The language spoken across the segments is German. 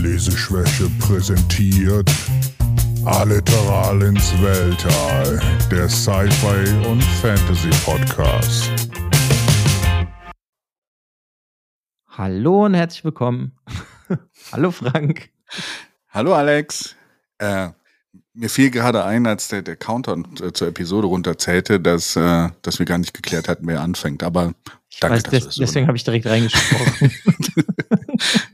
Leseschwäche präsentiert Alliteral ins Weltall, der Sci-Fi und Fantasy Podcast. Hallo und herzlich willkommen. Hallo Frank. Hallo Alex. Äh, mir fiel gerade ein, als der, der Counter äh, zur Episode runterzählte, dass, äh, dass wir gar nicht geklärt hatten, wer anfängt. Aber ich danke, weiß, des, so deswegen habe ich direkt reingesprochen.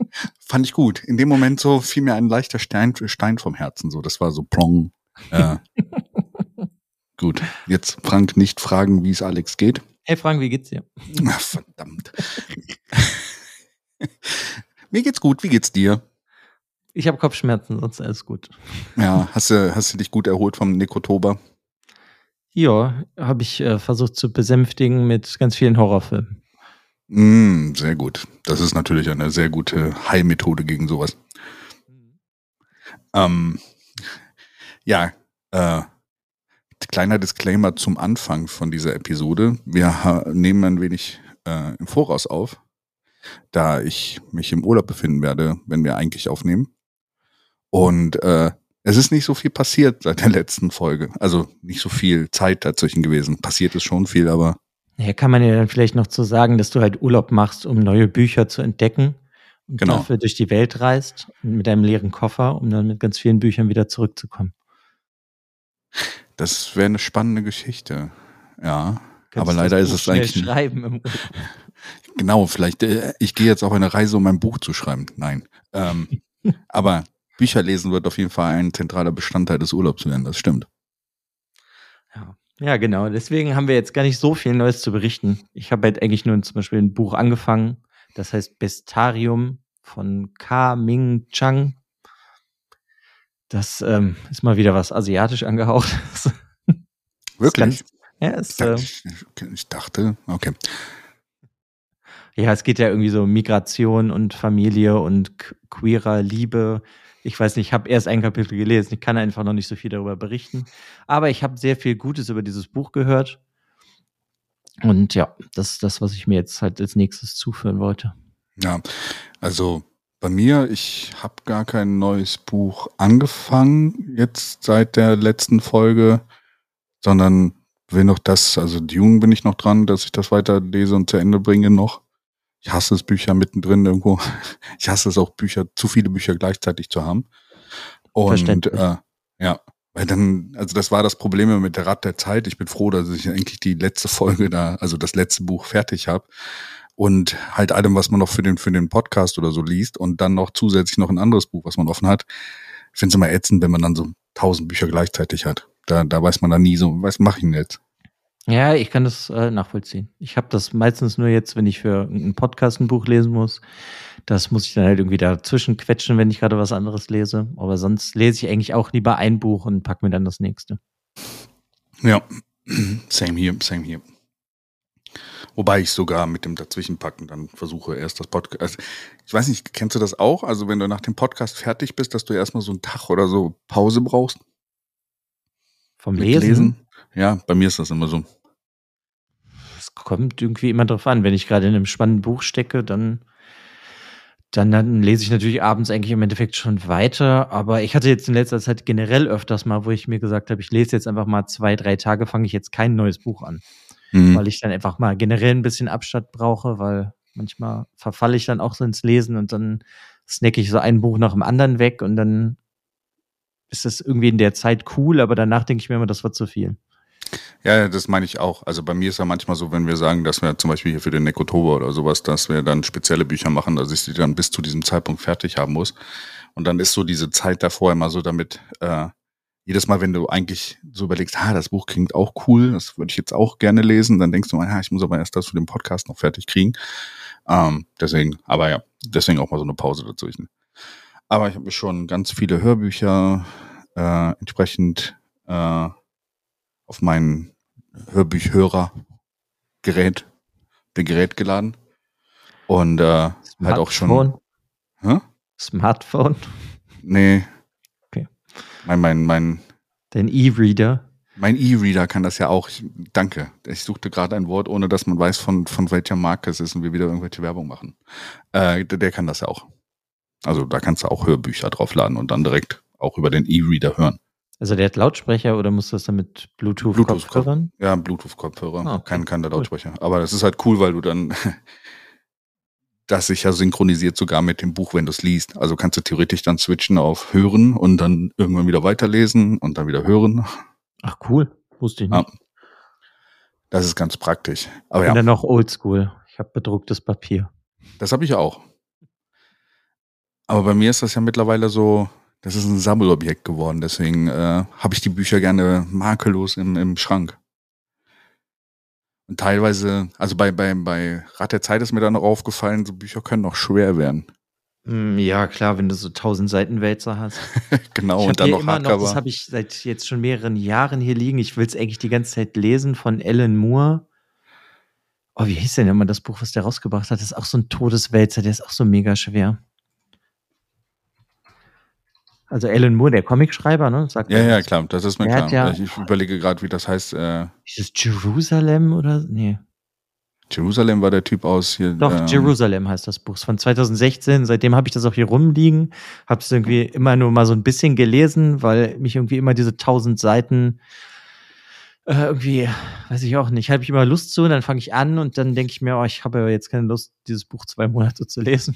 Fand ich gut. In dem Moment so fiel mir ein leichter Stein, Stein vom Herzen. So, das war so plong. Äh, gut. Jetzt Frank nicht fragen, wie es Alex geht. Hey Frank, wie geht's dir? Ach, verdammt. Mir geht's gut. Wie geht's dir? Ich habe Kopfschmerzen, sonst alles gut. Ja, hast du, hast du dich gut erholt vom Nekrotober? Ja, habe ich äh, versucht zu besänftigen mit ganz vielen Horrorfilmen. Mm, sehr gut. Das ist natürlich eine sehr gute Heilmethode gegen sowas. Mhm. Ähm, ja, äh, kleiner Disclaimer zum Anfang von dieser Episode. Wir nehmen ein wenig äh, im Voraus auf, da ich mich im Urlaub befinden werde, wenn wir eigentlich aufnehmen. Und äh, es ist nicht so viel passiert seit der letzten Folge. Also nicht so viel Zeit dazwischen gewesen. Passiert ist schon viel, aber. Ja, kann man ja dann vielleicht noch zu sagen, dass du halt Urlaub machst, um neue Bücher zu entdecken und genau. dafür durch die Welt reist mit einem leeren Koffer, um dann mit ganz vielen Büchern wieder zurückzukommen. Das wäre eine spannende Geschichte. Ja. Kannst aber leider ist es eigentlich. Schreiben genau, vielleicht, äh, ich gehe jetzt auf eine Reise, um ein Buch zu schreiben. Nein. Ähm, aber Bücher lesen wird auf jeden Fall ein zentraler Bestandteil des Urlaubs werden, das stimmt. Ja. ja, genau. Deswegen haben wir jetzt gar nicht so viel Neues zu berichten. Ich habe halt eigentlich nur zum Beispiel ein Buch angefangen, das heißt Bestarium von Ka Ming Chang. Das ähm, ist mal wieder was asiatisch angehaucht. Wirklich? Ja, ist, ich, dachte, äh, ich dachte, okay. Ja, es geht ja irgendwie so Migration und Familie und queerer Liebe ich weiß nicht, ich habe erst ein Kapitel gelesen. Ich kann einfach noch nicht so viel darüber berichten. Aber ich habe sehr viel Gutes über dieses Buch gehört. Und ja, das ist das, was ich mir jetzt halt als nächstes zuführen wollte. Ja, also bei mir, ich habe gar kein neues Buch angefangen jetzt seit der letzten Folge, sondern will noch das, also Dune bin ich noch dran, dass ich das weiter lese und zu Ende bringe noch ich hasse es, Bücher mittendrin irgendwo. Ich hasse es auch, Bücher, zu viele Bücher gleichzeitig zu haben. Und äh, ja, weil dann, also das war das Problem mit der Rat der Zeit. Ich bin froh, dass ich eigentlich die letzte Folge da, also das letzte Buch fertig habe. Und halt allem, was man noch für den, für den Podcast oder so liest und dann noch zusätzlich noch ein anderes Buch, was man offen hat. Ich finde es immer ätzend, wenn man dann so tausend Bücher gleichzeitig hat. Da, da weiß man dann nie so, was mache ich denn jetzt? Ja, ich kann das äh, nachvollziehen. Ich habe das meistens nur jetzt, wenn ich für einen Podcast ein Buch lesen muss. Das muss ich dann halt irgendwie dazwischen quetschen, wenn ich gerade was anderes lese. Aber sonst lese ich eigentlich auch lieber ein Buch und pack mir dann das nächste. Ja, same hier, same hier. Wobei ich sogar mit dem Dazwischenpacken dann versuche, erst das Podcast. Also ich weiß nicht, kennst du das auch? Also, wenn du nach dem Podcast fertig bist, dass du erstmal so einen Tag oder so Pause brauchst? Vom Lesen? Lesen? Ja, bei mir ist das immer so kommt irgendwie immer drauf an. Wenn ich gerade in einem spannenden Buch stecke, dann, dann, dann lese ich natürlich abends eigentlich im Endeffekt schon weiter. Aber ich hatte jetzt in letzter Zeit generell öfters mal, wo ich mir gesagt habe, ich lese jetzt einfach mal zwei, drei Tage, fange ich jetzt kein neues Buch an. Mhm. Weil ich dann einfach mal generell ein bisschen Abstand brauche, weil manchmal verfalle ich dann auch so ins Lesen und dann snacke ich so ein Buch nach dem anderen weg und dann ist das irgendwie in der Zeit cool, aber danach denke ich mir immer, das war zu viel. Ja, das meine ich auch. Also bei mir ist ja manchmal so, wenn wir sagen, dass wir zum Beispiel hier für den Nekrotober oder sowas, dass wir dann spezielle Bücher machen, dass ich sie dann bis zu diesem Zeitpunkt fertig haben muss. Und dann ist so diese Zeit davor immer so damit, äh, jedes Mal, wenn du eigentlich so überlegst, ah, das Buch klingt auch cool, das würde ich jetzt auch gerne lesen, dann denkst du, ah, ich muss aber erst das für den Podcast noch fertig kriegen. Ähm, deswegen, aber ja, deswegen auch mal so eine Pause dazwischen. Aber ich habe schon ganz viele Hörbücher äh, entsprechend äh, auf mein Hörbuchhörer-Gerät, Gerät geladen. Und äh, halt auch schon. Hä? Smartphone? Nee. Okay. Mein, mein, mein. Dein E-Reader? Mein E-Reader kann das ja auch. Ich, danke. Ich suchte gerade ein Wort, ohne dass man weiß, von, von welcher Marke es ist und wir wieder irgendwelche Werbung machen. Äh, der, der kann das ja auch. Also da kannst du auch Hörbücher draufladen und dann direkt auch über den E-Reader hören. Also der hat Lautsprecher oder muss das dann mit Bluetooth-Kopfhörern? Bluetooth ja, Bluetooth-Kopfhörer. Ah, okay. Kein, kein der Lautsprecher. Aber das ist halt cool, weil du dann das sich ja synchronisiert sogar mit dem Buch, wenn du es liest. Also kannst du theoretisch dann switchen auf Hören und dann irgendwann wieder weiterlesen und dann wieder hören. Ach cool, wusste ich Ja. nicht. Das ist ganz praktisch. Aber Und ja, dann noch Oldschool. Ich habe bedrucktes Papier. das habe ich auch. Aber bei mir ist das ja mittlerweile so, das ist ein Sammelobjekt geworden. Deswegen äh, habe ich die Bücher gerne makellos im, im Schrank. Und teilweise, also bei, bei, bei Rat der Zeit ist mir dann noch aufgefallen, so Bücher können noch schwer werden. Hm, Ja, klar, wenn du so tausend Seitenwälzer hast. genau, und dann noch immer noch, Hardcover. das habe ich seit jetzt schon mehreren Jahren hier liegen. Ich will es eigentlich die ganze Zeit lesen von Alan Moore. Oh, wie hieß denn immer das Buch, was der rausgebracht hat? Das ist auch so ein Todeswälzer, der ist auch so mega schwer. Also Alan Moore, der Comicschreiber, ne? Sagt ja, er ja, das? klar, das ist mir klar. ja- ich überlege gerade, wie das heißt. Äh, Dieses Jerusalem oder? Nee. Jerusalem war der Typ aus hier. Doch, ähm, Jerusalem heißt das Buch. Ist von 2016. Seitdem habe ich das auch hier rumliegen. Habe es irgendwie immer nur mal so ein bisschen gelesen, weil mich irgendwie immer diese tausend Seiten äh, irgendwie, weiß ich auch nicht, habe ich immer Lust zu. Dann fange ich an und dann denke ich mir, oh, ich habe aber jetzt keine Lust, dieses Buch zwei Monate zu lesen.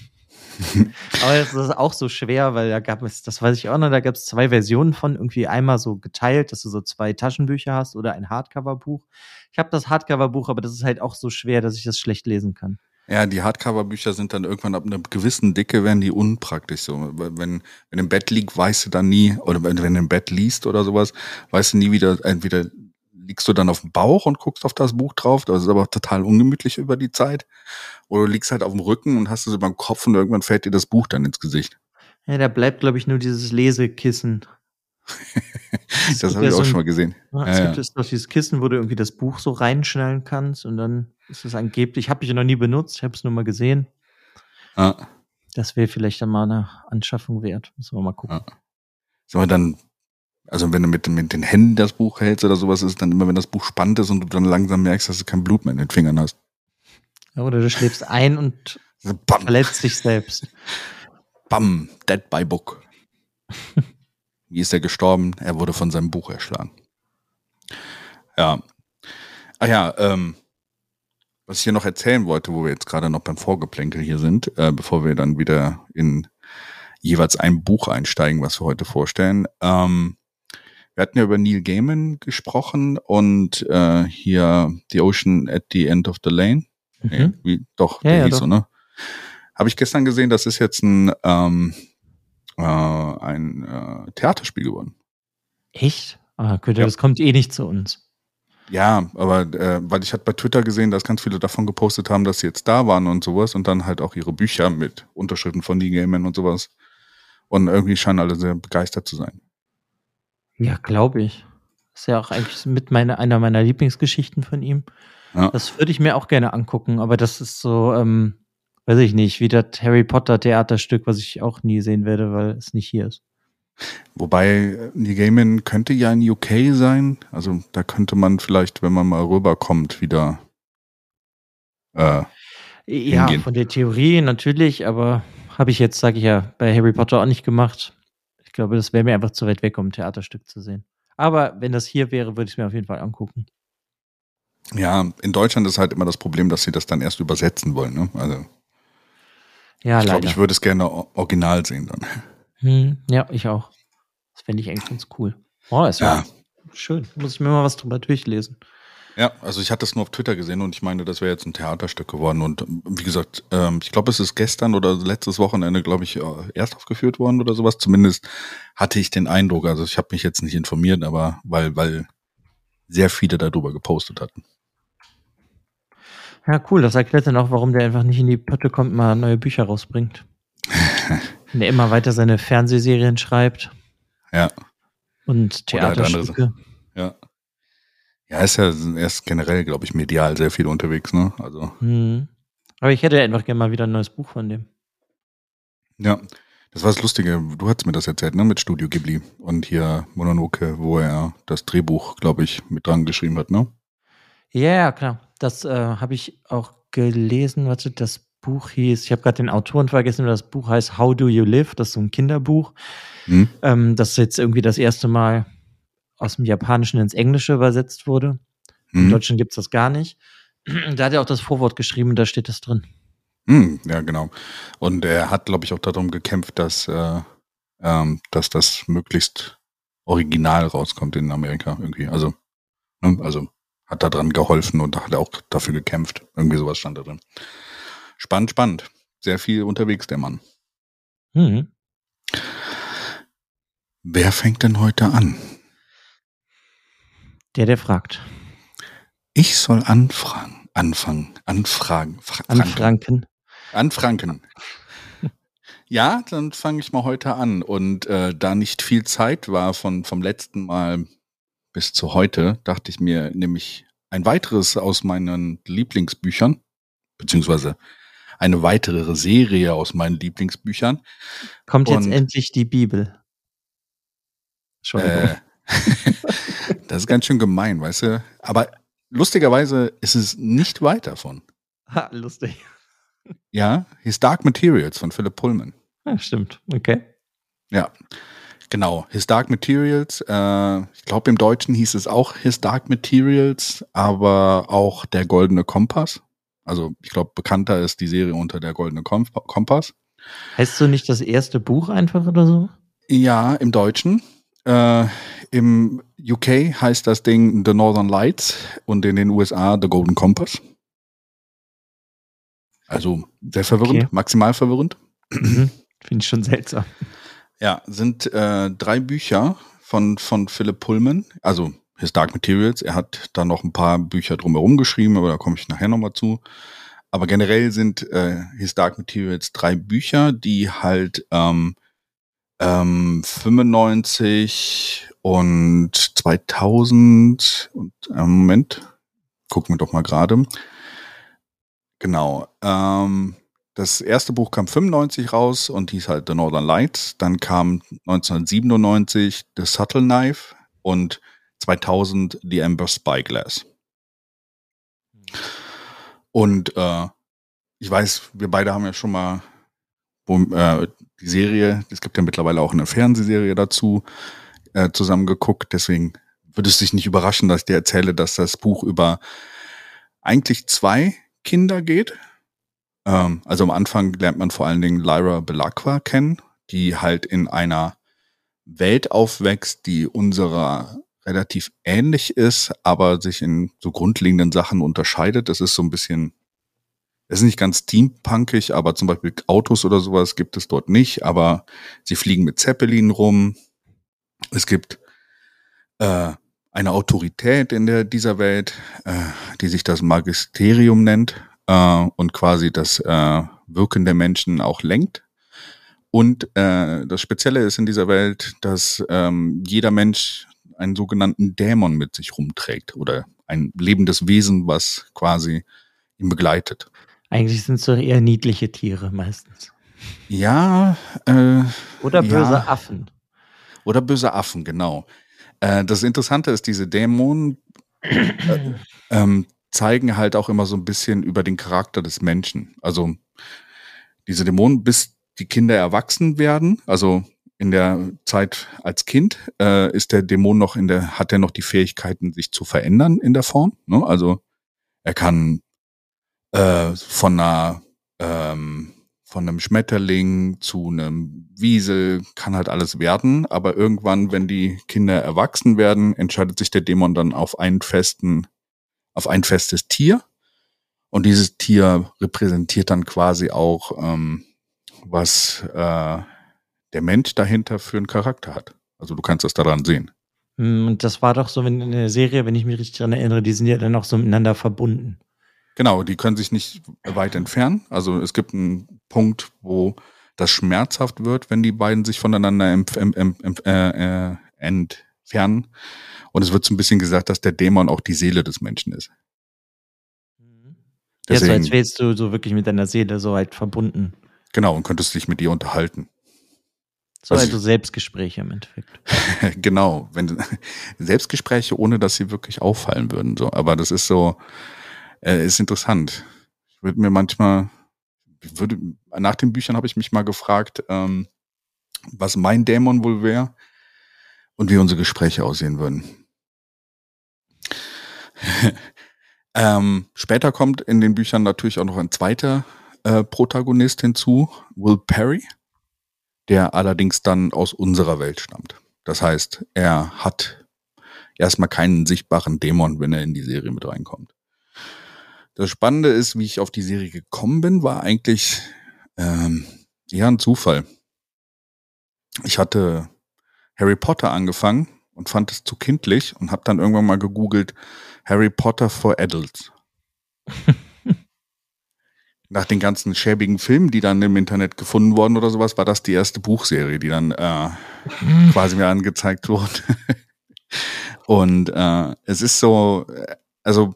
aber das ist auch so schwer, weil da gab es, das weiß ich auch noch, da gab es zwei Versionen von, irgendwie einmal so geteilt, dass du so zwei Taschenbücher hast oder ein Hardcover-Buch. Ich habe das Hardcover-Buch, aber das ist halt auch so schwer, dass ich das schlecht lesen kann. Ja, die Hardcover-Bücher sind dann irgendwann ab einer gewissen Dicke werden die unpraktisch so. Wenn, wenn im Bett liegt, weißt du dann nie, oder wenn, wenn du im Bett liest oder sowas, weißt du nie wieder, entweder liegst du dann auf dem Bauch und guckst auf das Buch drauf, das ist aber total ungemütlich über die Zeit. Oder du liegst halt auf dem Rücken und hast es über dem Kopf und irgendwann fällt dir das Buch dann ins Gesicht. Ja, da bleibt, glaube ich, nur dieses Lesekissen. Es Das habe ja ich auch so ein- schon mal gesehen. Ja, es Ja, gibt es doch dieses Kissen, wo du irgendwie das Buch so reinschnallen kannst und dann ist es angeblich, ich habe ich noch nie benutzt, ich habe es nur mal gesehen. Ja. Das wäre vielleicht dann mal eine Anschaffung wert. Müssen wir mal gucken. Ja. Sag mal dann, also wenn du mit, mit den Händen das Buch hältst oder sowas, ist dann immer, wenn das Buch spannend ist und du dann langsam merkst, dass du kein Blut mehr in den Fingern hast. Ja, oder du schläfst ein und So, Bam, verletzt dich selbst. bam, dead by book. Wie ist er gestorben? Er wurde von seinem Buch erschlagen. Ja. Ah ja, ähm, was ich hier noch erzählen wollte, wo wir jetzt gerade noch beim Vorgeplänkel hier sind, äh, bevor wir dann wieder in jeweils ein Buch einsteigen, was wir heute vorstellen. Ähm, wir hatten ja über Neil Gaiman gesprochen und äh, hier The Ocean at the End of the Lane. Nee, Mhm. wie, doch, Ja, der ja, hieß doch. so, ne? Habe ich gestern gesehen, das ist jetzt ein, ähm, äh, ein äh, Theaterspiel geworden. Echt? Ah, könnte, Ja. das kommt eh nicht zu uns. Ja, aber äh, weil ich hatte bei Twitter gesehen, dass ganz viele davon gepostet haben, dass sie jetzt da waren und sowas und dann halt auch ihre Bücher mit Unterschriften von Neil Gaiman und sowas. Und irgendwie scheinen alle sehr begeistert zu sein. Ja, glaube ich. Ist ja auch eigentlich mit meine, einer meiner Lieblingsgeschichten von ihm. Ja. Das würde ich mir auch gerne angucken, aber das ist so, ähm, weiß ich nicht, wie das Harry Potter Theaterstück, was ich auch nie sehen werde, weil es nicht hier ist. Wobei äh, Neil Gaiman könnte ja in UK sein. Also da könnte man vielleicht, wenn man mal rüberkommt, wieder äh, Ja, Hingehen. von der Theorie natürlich, aber habe ich jetzt, sage ich ja, bei Harry Potter auch nicht gemacht. Ich glaube, das wäre mir einfach zu weit weg, um ein Theaterstück zu sehen. Aber wenn das hier wäre, würde ich es mir auf jeden Fall angucken. Ja, in Deutschland ist halt immer das Problem, dass sie das dann erst übersetzen wollen. Ne? Also Ja, ich glaube, ich würde es gerne original sehen dann. hm, ja, ich auch. Das fände ich eigentlich ganz cool. Oh, ist Ja. schön. Muss ich mir mal was drüber durchlesen. Ja, also ich hatte es nur auf Twitter gesehen und ich meine, das wäre jetzt ein Theaterstück geworden. Und ähm, wie gesagt, ähm, ich glaube, es ist gestern oder letztes Wochenende, glaube ich, äh, erst aufgeführt worden oder sowas. Zumindest hatte ich den Eindruck. Also ich habe mich jetzt nicht informiert, aber weil, weil sehr viele darüber gepostet hatten. Ja, cool. Das erklärt dann auch, warum der einfach nicht in die Pötte kommt, mal neue Bücher rausbringt. Wenn der immer weiter seine Fernsehserien schreibt Ja, und halt Theaterstücke. ja. Ja, ist ja, er ist generell, glaube ich, medial sehr viel unterwegs, ne? Also, Hm. Aber ich hätte einfach gerne mal wieder ein neues Buch von dem. ja. Das war das Lustige. Du hast mir das erzählt, ne? Mit Studio Ghibli und hier Mononoke, wo er das Drehbuch, glaube ich, mit dran geschrieben hat, ne? Ja, ja, klar. Das äh, habe ich auch gelesen. Warte, das Buch hieß, ich habe gerade den Autoren vergessen, das Buch heißt How Do You Live? Das ist so ein Kinderbuch. Hm. Ähm, das jetzt irgendwie das erste Mal aus dem Japanischen ins Englische übersetzt wurde. Hm. In Deutschland gibt es das gar nicht. Da hat er auch das Vorwort geschrieben, da steht das drin. Hm, ja, genau. Und er hat, glaube ich, auch darum gekämpft, dass, äh, ähm, dass das möglichst original rauskommt in Amerika irgendwie. Also, ne, also hat da dran geholfen und hat auch dafür gekämpft. Irgendwie sowas stand da drin. Spannend, spannend. Sehr viel unterwegs, der Mann. Mhm. Wer fängt denn heute an? Der, der fragt. Ich soll anfragen, anfangen, anfragen. Fra Anfranken. Anfranken. ja, dann fange ich mal heute an. Und äh, da nicht viel Zeit war von, vom letzten Mal bis zu heute, dachte ich mir nämlich ein weiteres aus meinen Lieblingsbüchern, beziehungsweise eine weitere Serie aus meinen Lieblingsbüchern. Kommt jetzt Und, endlich die Bibel. Entschuldigung. Äh, das ist ganz schön gemein, weißt du? Aber lustigerweise ist es nicht weit davon. Ha, lustig. Ja, His Dark Materials von Philip Pullman. Ja, stimmt. Okay. Ja, genau. His Dark Materials. Äh, ich glaube, im Deutschen hieß es auch His Dark Materials, aber auch Der Goldene Kompass. Also, ich glaube, bekannter ist die Serie unter Der Goldene Kompass. Heißt du nicht das erste Buch einfach oder so? Ja, im Deutschen. Äh, Im UK heißt das Ding The Northern Lights und in den USA The Golden Compass. Also sehr verwirrend, okay. maximal verwirrend. Mhm. Finde ich schon seltsam. Ja, sind äh, drei Bücher von, von Philip Pullman, also His Dark Materials. Er hat da noch ein paar Bücher drumherum geschrieben, aber da komme ich nachher nochmal zu. Aber generell sind äh, His Dark Materials drei Bücher, die halt ähm, ähm, 95 und 2000 und äh, Moment, gucken wir doch mal gerade. Genau. Ähm, das erste Buch kam 95 raus und hieß halt The Northern Lights. Dann kam 1997 The Subtle Knife und 2000 The Ember Spyglass. Und äh, ich weiß, wir beide haben ja schon mal wo, äh, die Serie, es gibt ja mittlerweile auch eine Fernsehserie dazu, äh, zusammengeguckt. Deswegen würde es dich nicht überraschen, dass ich dir erzähle, dass das Buch über eigentlich zwei Kinder geht. Ähm, also am Anfang lernt man vor allen Dingen Lyra Belacqua kennen, die halt in einer Welt aufwächst, die unserer relativ ähnlich ist, aber sich in so grundlegenden Sachen unterscheidet. Das ist so ein bisschen es ist nicht ganz steampunkig, aber zum Beispiel Autos oder sowas gibt es dort nicht, aber sie fliegen mit Zeppelin rum. Es gibt äh, eine Autorität in der, dieser Welt, äh, die sich das Magisterium nennt äh, und quasi das äh, Wirken der Menschen auch lenkt. Und äh, das Spezielle ist in dieser Welt, dass ähm, jeder Mensch einen sogenannten Dämon mit sich rumträgt oder ein lebendes Wesen, was quasi ihn begleitet. Eigentlich sind es doch eher niedliche Tiere meistens. Ja. Äh, Oder böse ja. Affen. Oder böse Affen, genau. Äh, das Interessante ist, diese Dämonen äh, ähm, zeigen halt auch immer so ein bisschen über den Charakter des Menschen. Also diese Dämonen, bis die Kinder erwachsen werden, also in der Zeit als Kind, äh, ist der Dämon noch in der, hat er noch die Fähigkeiten, sich zu verändern in der Form. Ne? Also er kann äh, von einer ähm, von einem Schmetterling zu einem Wiesel kann halt alles werden, aber irgendwann, wenn die Kinder erwachsen werden, entscheidet sich der Dämon dann auf einen festen, auf ein festes Tier. Und dieses Tier repräsentiert dann quasi auch, ähm, was äh, der Mensch dahinter für einen Charakter hat. Also du kannst das daran sehen. Hm, und das war doch so in der Serie, wenn ich mich richtig daran erinnere, die sind ja dann auch so miteinander verbunden. Genau, die können sich nicht weit entfernen. Also es gibt einen Punkt, wo das schmerzhaft wird, wenn die beiden sich voneinander äh, äh, entfernen. Und es wird so ein bisschen gesagt, dass der Dämon auch die Seele des Menschen ist. Deswegen, ja, so als wärst du so wirklich mit deiner Seele so halt verbunden. Genau, und könntest dich mit ihr unterhalten. So also Selbstgespräche im Endeffekt. genau, wenn Selbstgespräche, ohne dass sie wirklich auffallen würden. So, aber das ist so, äh, ist interessant. Ich würde mir manchmal, würde, nach den Büchern habe ich mich mal gefragt, ähm, was mein Dämon wohl wäre und wie unsere Gespräche aussehen würden. ähm, später kommt in den Büchern natürlich auch noch ein zweiter äh, Protagonist hinzu, Will Perry, der allerdings dann aus unserer Welt stammt. Das heißt, er hat erstmal keinen sichtbaren Dämon, wenn er in die Serie mit reinkommt. Das Spannende ist, wie ich auf die Serie gekommen bin, war eigentlich ähm, eher ein Zufall. Ich hatte Harry Potter angefangen und fand es zu kindlich und habe dann irgendwann mal gegoogelt Harry Potter for Adults. Nach den ganzen schäbigen Filmen, die dann im Internet gefunden wurden oder sowas, war das die erste Buchserie, die dann äh, quasi mir angezeigt wurde. und äh, es ist so, äh, also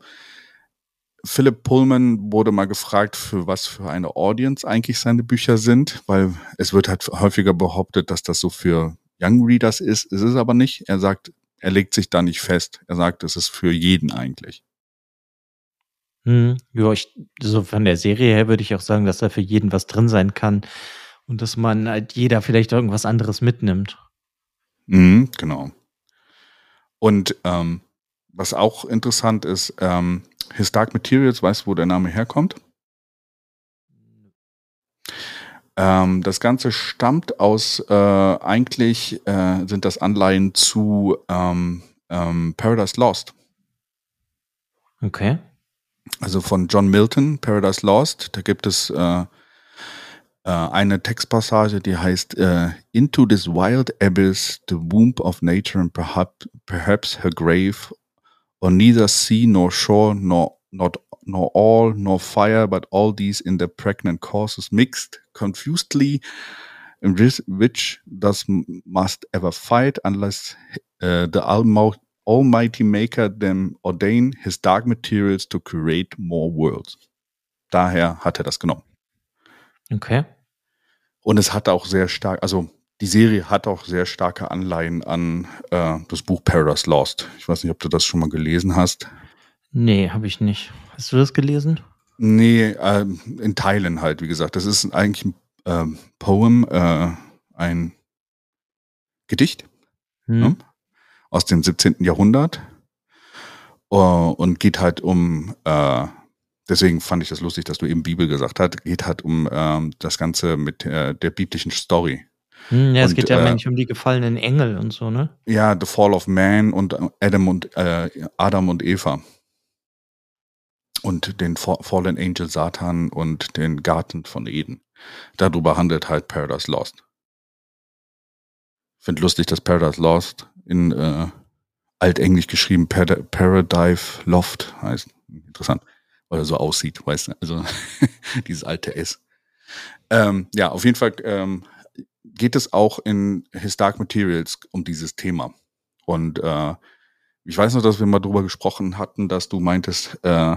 Philip Pullman wurde mal gefragt, für was für eine Audience eigentlich seine Bücher sind, weil es wird halt häufiger behauptet, dass das so für Young Readers ist. Es ist aber nicht. Er sagt, er legt sich da nicht fest. Er sagt, es ist für jeden eigentlich. Hm, ja, ich, so von der Serie her würde ich auch sagen, dass da für jeden was drin sein kann und dass man halt jeder vielleicht irgendwas anderes mitnimmt. Mhm, genau. Und ähm, was auch interessant ist, ähm, His Dark Materials, weißt du, wo der Name herkommt? Ähm, das Ganze stammt aus, äh, eigentlich äh, sind das Anleihen zu ähm, ähm, Paradise Lost. Okay. Also von John Milton, Paradise Lost. Da gibt es äh, äh eine Textpassage, die heißt äh, Into this wild abyss, the womb of nature and perhaps, perhaps her grave, or neither sea nor shore nor not nor all nor fire, but all these in the pregnant causes mixed confusedly, in which thus must ever fight unless uh, the Almighty Maker them ordain his dark materials to create more worlds. Daher hat er das genommen. Okay. Und es hat auch sehr stark, also die Serie hat auch sehr starke Anleihen an äh, das Buch Paradise Lost. Ich weiß nicht, ob du das schon mal gelesen hast. Nee, habe ich nicht. Hast du das gelesen? Nee, äh, in Teilen halt, wie gesagt. Das ist eigentlich ein ähm, Poem, äh, ein Gedicht hm. ne? aus dem 17. Jahrhundert uh, und geht halt um, äh, deswegen fand ich das lustig, dass du eben Bibel gesagt hast, geht halt um äh, das Ganze mit äh, der biblischen Story. Hm, ja, und, es geht ja äh, eigentlich um die gefallenen Engel und so, ne? Ja, The Fall of Man und Adam und äh, Adam und Eva und den Fallen Angel Satan und den Garten von Eden. Darüber handelt halt Paradise Lost. Ich finde lustig, dass Paradise Lost in äh, altenglisch geschrieben Parad Paradise Loft heißt. Interessant, weil er so aussieht, weißt du, also dieses alte S. Ähm, ja, auf jeden Fall ähm, geht es auch in His Dark Materials um dieses Thema. Und äh, ich weiß noch, dass wir mal drüber gesprochen hatten, dass du meintest, äh,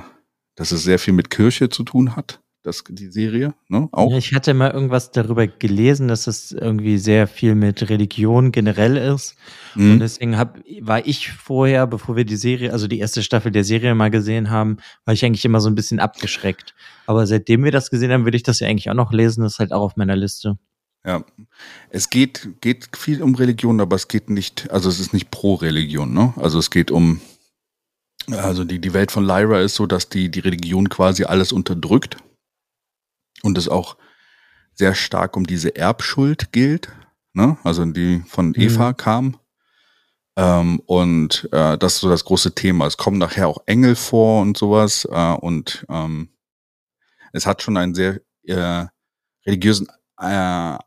dass es sehr viel mit Kirche zu tun hat, das, die Serie, ne? Auch. Ja, ich hatte mal irgendwas darüber gelesen, dass es irgendwie sehr viel mit Religion generell ist. Mhm. Und deswegen hab, war ich vorher, bevor wir die Serie, also die erste Staffel der Serie mal gesehen haben, war ich eigentlich immer so ein bisschen abgeschreckt. Aber seitdem wir das gesehen haben, würde ich das ja eigentlich auch noch lesen. Das ist halt auch auf meiner Liste. Ja, es geht, geht viel um Religion, aber es geht nicht, also es ist nicht pro Religion, ne? Also es geht um also die, die Welt von Lyra ist so, dass die, die Religion quasi alles unterdrückt und es auch sehr stark um diese Erbschuld gilt, ne? also die von mhm. Eva mhm. kam. Ähm, und äh, das ist so das große Thema. Es kommen nachher auch Engel vor und sowas äh, und ähm, es hat schon einen sehr äh, religiösen äh,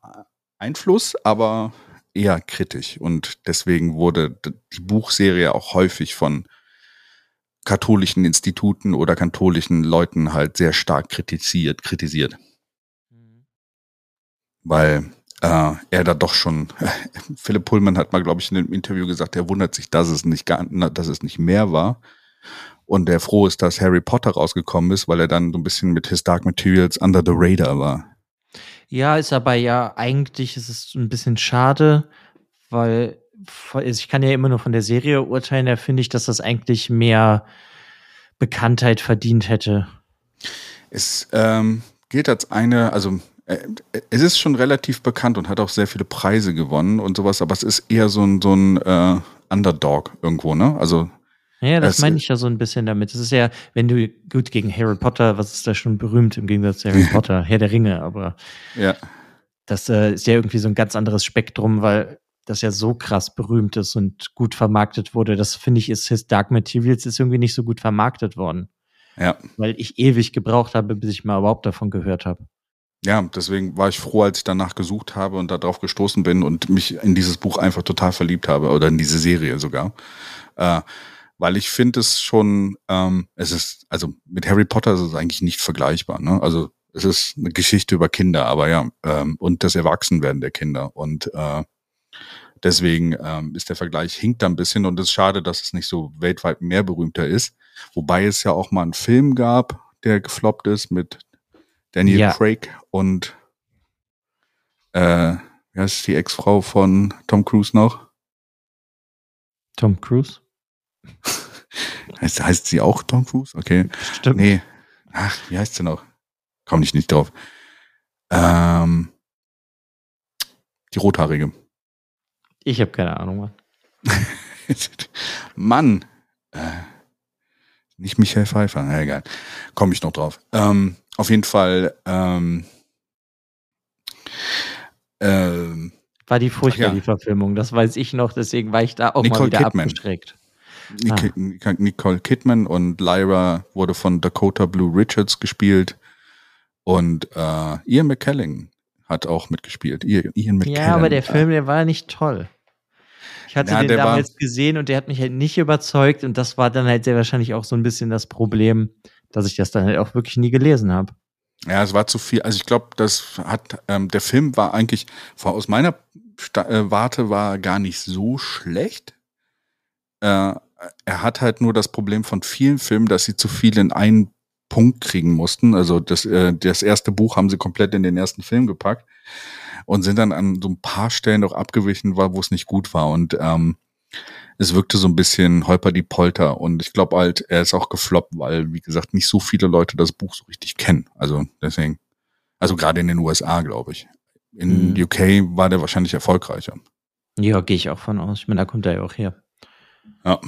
Einfluss, aber eher kritisch. Und deswegen wurde die Buchserie auch häufig von katholischen Instituten oder katholischen Leuten halt sehr stark kritisiert, kritisiert. Mhm. Weil äh, er da doch schon, Philipp Pullman hat mal, glaube ich, in einem Interview gesagt, er wundert sich, dass es nicht gar, dass es nicht mehr war. Und der froh ist, dass Harry Potter rausgekommen ist, weil er dann so ein bisschen mit His Dark Materials under the radar war. Ja, ist aber ja eigentlich ist es ein bisschen schade, weil also ich kann ja immer nur von der Serie urteilen, da finde ich, dass das eigentlich mehr Bekanntheit verdient hätte. Es, ähm, gilt als eine, also äh, es ist schon relativ bekannt und hat auch sehr viele Preise gewonnen und sowas, aber es ist eher so ein, so ein äh, Underdog irgendwo, ne? Also ja, das meine ich ja so ein bisschen damit. Es ist ja, wenn du gut gegen Harry Potter, was ist da schon berühmt im Gegensatz zu Harry Potter, Herr der Ringe, aber ja. das äh, ist ja irgendwie so ein ganz anderes Spektrum, weil das ja so krass berühmt ist und gut vermarktet wurde. Das finde ich ist His Dark Materials ist irgendwie nicht so gut vermarktet worden. Ja. Weil ich ewig gebraucht habe, bis ich mal überhaupt davon gehört habe. Ja, deswegen war ich froh, als ich danach gesucht habe und darauf gestoßen bin und mich in dieses Buch einfach total verliebt habe oder in diese Serie sogar. Äh, weil ich finde es schon, ähm, es ist, also mit Harry Potter ist es eigentlich nicht vergleichbar. Ne? Also es ist eine Geschichte über Kinder, aber ja, ähm, und das Erwachsenwerden der Kinder. Und äh, deswegen ähm, ist der Vergleich hinkt da ein bisschen und es ist schade, dass es nicht so weltweit mehr berühmter ist. Wobei es ja auch mal einen Film gab, der gefloppt ist mit Daniel ja. Craig und äh, wie heißt die Ex-Frau von Tom Cruise noch? Tom Cruise? heißt, heißt sie auch Tom Cruise? Okay. Stimmt. Nee. Ach, wie heißt sie noch? Komm ich nicht drauf. Ähm, die Rothaarige. Ich habe keine Ahnung, Mann. Mann. Äh, nicht Michael Pfeiffer. Na, egal. Komme ich noch drauf. Ähm, auf jeden Fall. Ähm, ähm, war die furchtbar, ja. die Verfilmung. Das weiß ich noch, deswegen war ich da auch Nicole mal wieder Kidman. abgeschreckt. Ah. Nicole Kidman und Lyra wurde von Dakota Blue Richards gespielt und äh, Ian McKellen hat auch mitgespielt. Ian McKellen. Ja, aber der Film, der war nicht toll. Ich hatte ja, den damals war, gesehen und der hat mich halt nicht überzeugt und das war dann halt sehr wahrscheinlich auch so ein bisschen das Problem, dass ich das dann halt auch wirklich nie gelesen habe. Ja, es war zu viel. Also ich glaube, das hat ähm, der Film war eigentlich aus meiner Sta äh, Warte war gar nicht so schlecht. Äh, er hat halt nur das Problem von vielen Filmen, dass sie zu viel in einen Punkt kriegen mussten. Also das, äh, das erste Buch haben sie komplett in den ersten Film gepackt und sind dann an so ein paar Stellen noch abgewichen, wo es nicht gut war. Und ähm, es wirkte so ein bisschen holper die Polter. Und ich glaube halt, er ist auch gefloppt, weil, wie gesagt, nicht so viele Leute das Buch so richtig kennen. Also deswegen, also gerade in den USA, glaube ich. In mhm. UK war der wahrscheinlich erfolgreicher. Ja, gehe ich auch von aus. Ich meine, da kommt er ja auch her. Ja.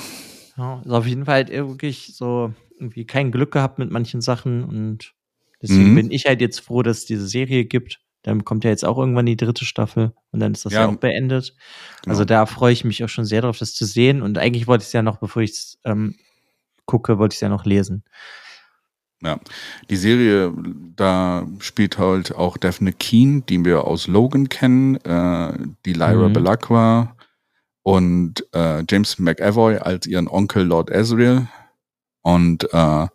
Ja, also auf jeden Fall halt wirklich so irgendwie kein Glück gehabt mit manchen Sachen und deswegen mhm. bin ich halt jetzt froh, dass es diese Serie gibt. Dann kommt ja jetzt auch irgendwann die dritte Staffel und dann ist das ja, ja auch beendet. Also da freue ich mich auch schon sehr darauf, das zu sehen. Und eigentlich wollte ich es ja noch, bevor ich es ähm, gucke, wollte ich es ja noch lesen. Ja, die Serie, da spielt halt auch Daphne Keen, die wir aus Logan kennen, äh, die Lyra mhm. Belacqua, und äh, James McAvoy als ihren Onkel Lord Asriel und äh,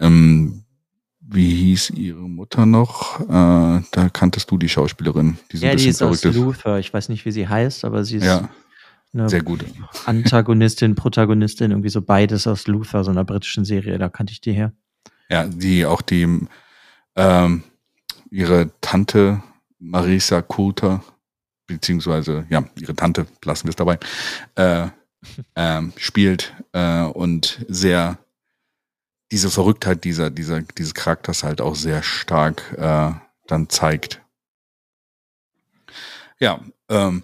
ähm, wie hieß ihre Mutter noch? Äh, da kanntest du die Schauspielerin. Die so ja, die ist aus Luther. Ich weiß nicht, wie sie heißt, aber sie ist ja, sehr gut. Antagonistin, Protagonistin, irgendwie so beides aus Luther, so einer britischen Serie. Da kannte ich die her. Ja, die auch die ähm, ihre Tante Marisa Coulter beziehungsweise ja, ihre Tante, lassen wir es dabei, äh, äh, spielt äh, und sehr diese Verrücktheit dieser, dieser, dieses Charakters halt auch sehr stark äh, dann zeigt. Ja, ähm,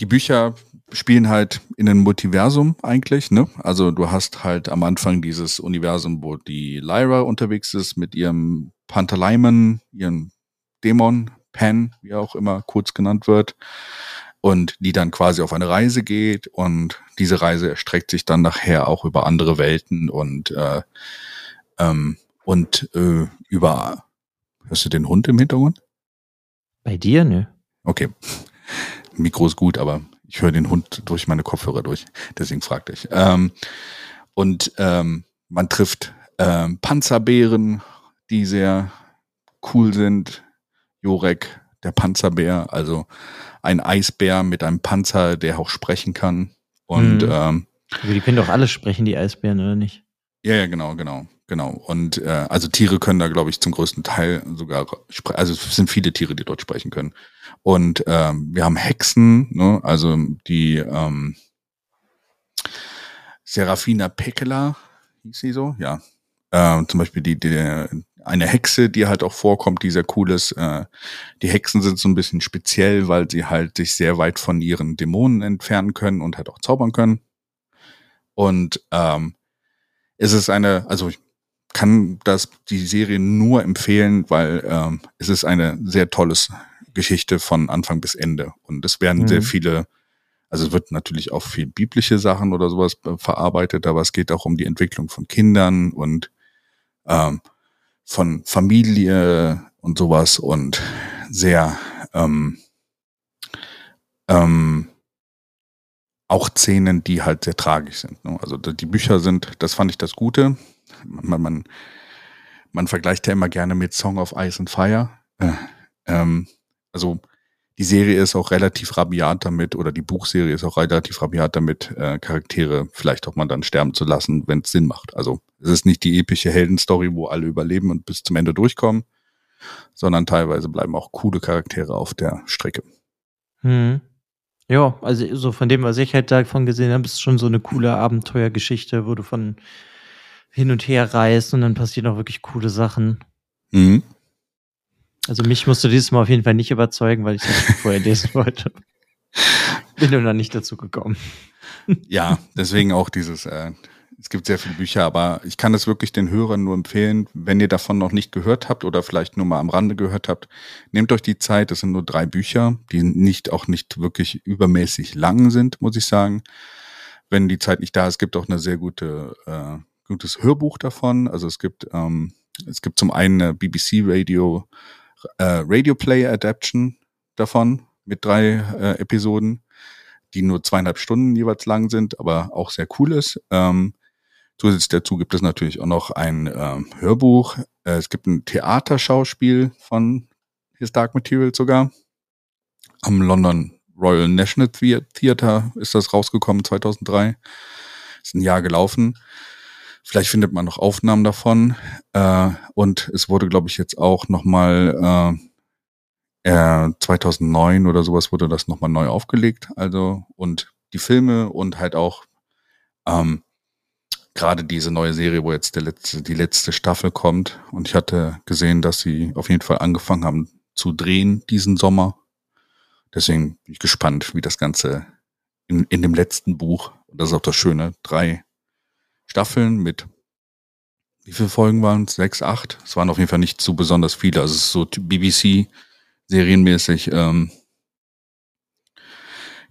die Bücher spielen halt in einem Multiversum eigentlich, ne? Also du hast halt am Anfang dieses Universum, wo die Lyra unterwegs ist mit ihrem Pantaleimon, ihrem Dämon, Pen, wie er auch immer kurz genannt wird, und die dann quasi auf eine Reise geht und diese Reise erstreckt sich dann nachher auch über andere Welten und äh, ähm, und äh, über hörst du den Hund im Hintergrund? Bei dir, ne? Okay. Mikro ist gut, aber ich höre den Hund durch meine Kopfhörer durch. Deswegen fragte ich. Ähm, und ähm, man trifft ähm, Panzerbären, die sehr cool sind. Jorek, der Panzerbär, also ein Eisbär mit einem Panzer, der auch sprechen kann. Und mhm. ähm, die können doch alle sprechen, die Eisbären, oder nicht? Ja, ja, genau, genau, genau. Und äh, also Tiere können da, glaube ich, zum größten Teil sogar sprechen. Also es sind viele Tiere, die dort sprechen können. Und ähm, wir haben Hexen, ne? also die ähm, Serafina Pekela, hieß sie so, ja. Äh, zum Beispiel die, die eine Hexe, die halt auch vorkommt, die sehr cool ist. Äh, die Hexen sind so ein bisschen speziell, weil sie halt sich sehr weit von ihren Dämonen entfernen können und halt auch zaubern können. Und ähm, es ist eine, also ich kann das die Serie nur empfehlen, weil ähm, es ist eine sehr tolles Geschichte von Anfang bis Ende. Und es werden mhm. sehr viele, also es wird natürlich auch viel biblische Sachen oder sowas verarbeitet, aber es geht auch um die Entwicklung von Kindern und ähm, von Familie und sowas und sehr ähm, ähm, auch Szenen, die halt sehr tragisch sind. Ne? Also die Bücher sind, das fand ich das Gute. Man, man, man vergleicht ja immer gerne mit Song of Ice and Fire. Äh, ähm, also die Serie ist auch relativ rabiat damit, oder die Buchserie ist auch relativ rabiat damit, äh, Charaktere vielleicht auch mal dann sterben zu lassen, wenn es Sinn macht. Also es ist nicht die epische Heldenstory, wo alle überleben und bis zum Ende durchkommen, sondern teilweise bleiben auch coole Charaktere auf der Strecke. Hm. Ja, also so von dem, was ich halt davon gesehen habe, ist schon so eine coole Abenteuergeschichte, wo du von hin und her reist und dann passieren auch wirklich coole Sachen. Mhm. Also mich musst du dieses Mal auf jeden Fall nicht überzeugen, weil ich das vorher lesen wollte. Bin nur noch nicht dazu gekommen. Ja, deswegen auch dieses, äh, es gibt sehr viele Bücher, aber ich kann es wirklich den Hörern nur empfehlen, wenn ihr davon noch nicht gehört habt oder vielleicht nur mal am Rande gehört habt, nehmt euch die Zeit, es sind nur drei Bücher, die nicht auch nicht wirklich übermäßig lang sind, muss ich sagen. Wenn die Zeit nicht da ist, gibt auch eine sehr gute, äh, gutes Hörbuch davon. Also es gibt, ähm, es gibt zum einen eine BBC Radio äh, Radio Play Adaption davon mit drei äh, Episoden, die nur zweieinhalb Stunden jeweils lang sind, aber auch sehr cool ist. Ähm, zusätzlich dazu gibt es natürlich auch noch ein ähm, Hörbuch. Äh, es gibt ein Theaterschauspiel von His Dark Material sogar. Am London Royal National Theatre ist das rausgekommen 2003. Ist ein Jahr gelaufen. Vielleicht findet man noch Aufnahmen davon. Äh, und es wurde, glaube ich, jetzt auch nochmal äh, äh, 2009 oder sowas wurde das nochmal neu aufgelegt. Also und die Filme und halt auch ähm, gerade diese neue Serie, wo jetzt der letzte, die letzte Staffel kommt. Und ich hatte gesehen, dass sie auf jeden Fall angefangen haben zu drehen diesen Sommer. Deswegen bin ich gespannt, wie das Ganze in, in dem letzten Buch, und das ist auch das Schöne, drei Staffeln mit wie viele Folgen waren es? Sechs, acht? Es waren auf jeden Fall nicht so besonders viele. Also es ist so BBC-serienmäßig ähm,